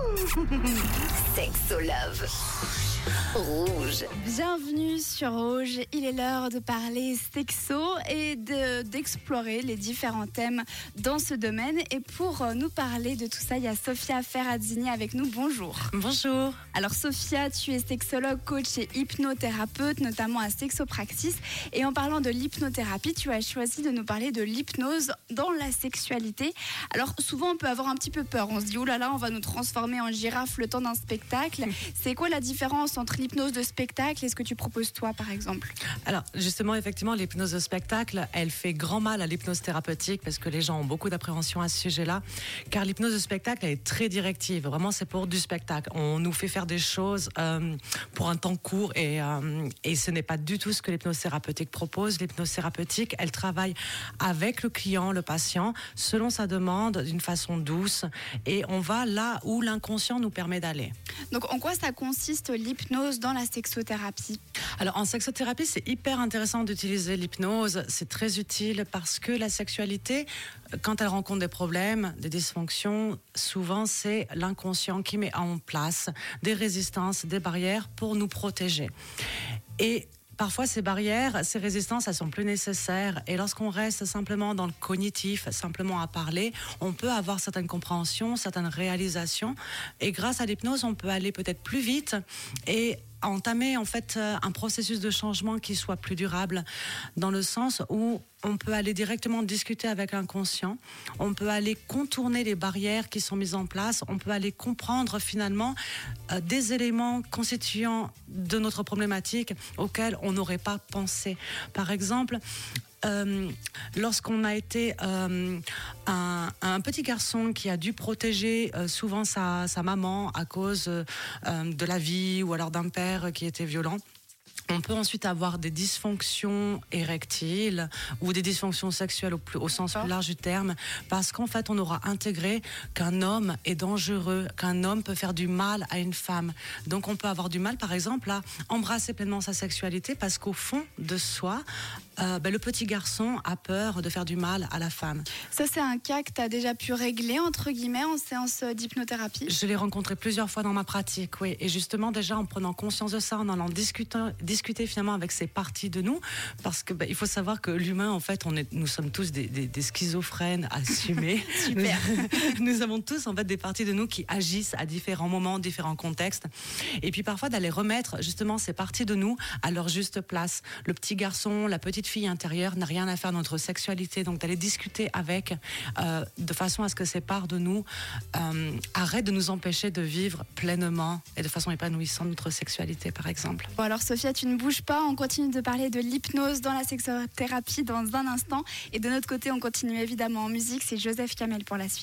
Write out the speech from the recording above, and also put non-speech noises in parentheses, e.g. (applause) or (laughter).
(laughs) Sexolove. Rouge. Bienvenue sur Rouge. Il est l'heure de parler sexo et de- d'explorer les différents thèmes dans ce domaine. Et pour euh, nous parler de tout ça, il y a Sophia Ferrazini avec nous. Bonjour. Bonjour. Alors Sophia, tu es sexologue, coach et hypnothérapeute, notamment à Sexopraxis. Et en parlant de l'hypnothérapie, tu as choisi de nous parler de l'hypnose dans la sexualité. Alors souvent on peut avoir un petit peu peur. On se dit, oh là là, on va nous transformer en girafe le temps d'un spectacle. (laughs) C'est quoi la différence entre l'hypnose de spectacle et ce que tu proposes toi par exemple? Alors justement, effectivement, l'hypnose de spectacle, elle fait grand mal à l'hypnose thérapeutique parce que les gens ont beaucoup d'appréhension à ce sujet-là. Car l'hypnose de spectacle, elle est très directive. Vraiment, c'est pour du spectacle. On nous fait faire des choses euh, pour un temps court et, euh, et ce n'est pas du tout ce que l'hypnose thérapeutique propose. L'hypnose thérapeutique, elle travaille avec le client, le patient, selon sa demande, d'une façon douce. Et on va là où l'inconscient nous permet d'aller. Donc en quoi ça consiste l'hypnose dans la sexothérapie? Alors en sexothérapie, c'est hyper intéressant d'utiliser l'hypnose. C'est très utile parce que la sexualité, quand elle rencontre des problèmes, des dysfonctions, souvent c'est l'inconscient qui met en place des résistances, des barrières pour nous protéger. Et Parfois, ces barrières, ces résistances, elles sont plus nécessaires. Et lorsqu'on reste simplement dans le cognitif, simplement à parler, on peut avoir certaines compréhensions, certaines réalisations. Et grâce à l'hypnose, on peut aller peut-être plus vite et entamer en fait euh, un processus de changement qui soit plus durable dans le sens où on peut aller directement discuter avec l'inconscient, on peut aller contourner les barrières qui sont mises en place, on peut aller comprendre finalement euh, des éléments constituants de notre problématique auxquels on n'aurait pas pensé. Par exemple, euh, lorsqu'on a été euh, un, petit garçon qui a dû protéger euh, souvent sa, maman à cause de la vie ou alors d'un père qui était violent. On peut ensuite avoir des dysfonctions érectiles ou des dysfonctions sexuelles au, plus, au sens plus large du terme, parce qu'en fait, on aura intégré qu'un homme est dangereux, qu'un homme peut faire du mal à une femme. Donc, on peut avoir du mal, par exemple, à embrasser pleinement sa sexualité, parce qu'au fond de soi, euh, ben, le petit garçon a peur de faire du mal à la femme. Ça c'est un cas que tu as déjà pu régler entre guillemets en séance d'hypnothérapie? Je l'ai rencontré plusieurs fois dans ma pratique, oui. Et justement, déjà en prenant conscience de ça, en allant discuter, discuter finalement avec ces parties de nous, parce que bah, il faut savoir que l'humain, en fait, on est, nous sommes tous des, des, des schizophrènes assumés. (laughs) Super. Nous, (laughs) nous avons tous en fait des parties de nous qui agissent à différents moments, différents contextes. Et puis parfois d'aller remettre justement ces parties de nous à leur juste place. Le petit garçon, la petite fille intérieure n'a rien à faire dans notre sexualité, donc d'aller discuter avec euh, de façon à ce que ces parts de nous euh, arrêtent de nous empêcher de vivre pleinement et de façon épanouissante notre sexualité, par exemple. Bon alors Sophia, tu ne bouges pas, on continue de parler de l'hypnose dans la sexothérapie dans un instant. Et de notre côté, on continue évidemment en musique, c'est Joseph Kamel pour la suite.